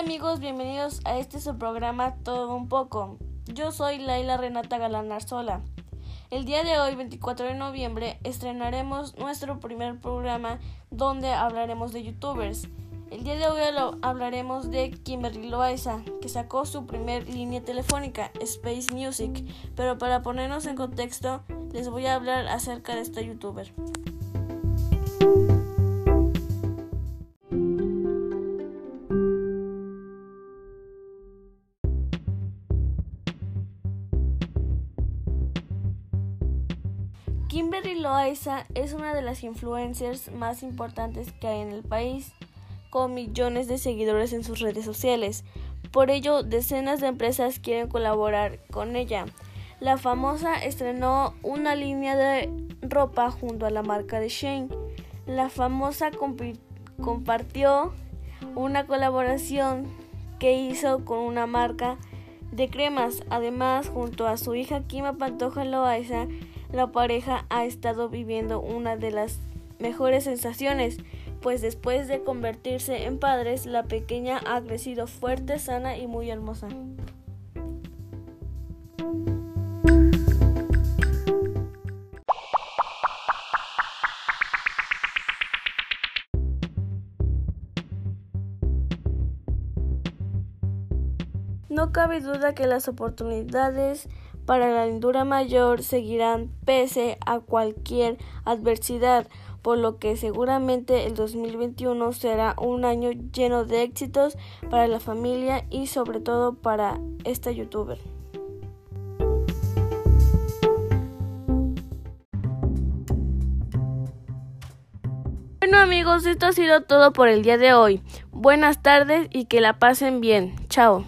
amigos, bienvenidos a este su programa Todo un poco. Yo soy Laila Renata Galanarzola. El día de hoy, 24 de noviembre, estrenaremos nuestro primer programa donde hablaremos de youtubers. El día de hoy hablaremos de Kimberly Loaiza, que sacó su primer línea telefónica, Space Music, pero para ponernos en contexto, les voy a hablar acerca de esta youtuber. Kimberly Loaiza es una de las influencers más importantes que hay en el país, con millones de seguidores en sus redes sociales. Por ello, decenas de empresas quieren colaborar con ella. La famosa estrenó una línea de ropa junto a la marca de Shane. La famosa compartió una colaboración que hizo con una marca de cremas. Además, junto a su hija Kima Pantoja Loaiza, la pareja ha estado viviendo una de las mejores sensaciones, pues después de convertirse en padres, la pequeña ha crecido fuerte, sana y muy hermosa. No cabe duda que las oportunidades para la lindura mayor seguirán pese a cualquier adversidad, por lo que seguramente el 2021 será un año lleno de éxitos para la familia y sobre todo para esta youtuber. Bueno amigos, esto ha sido todo por el día de hoy. Buenas tardes y que la pasen bien. Chao.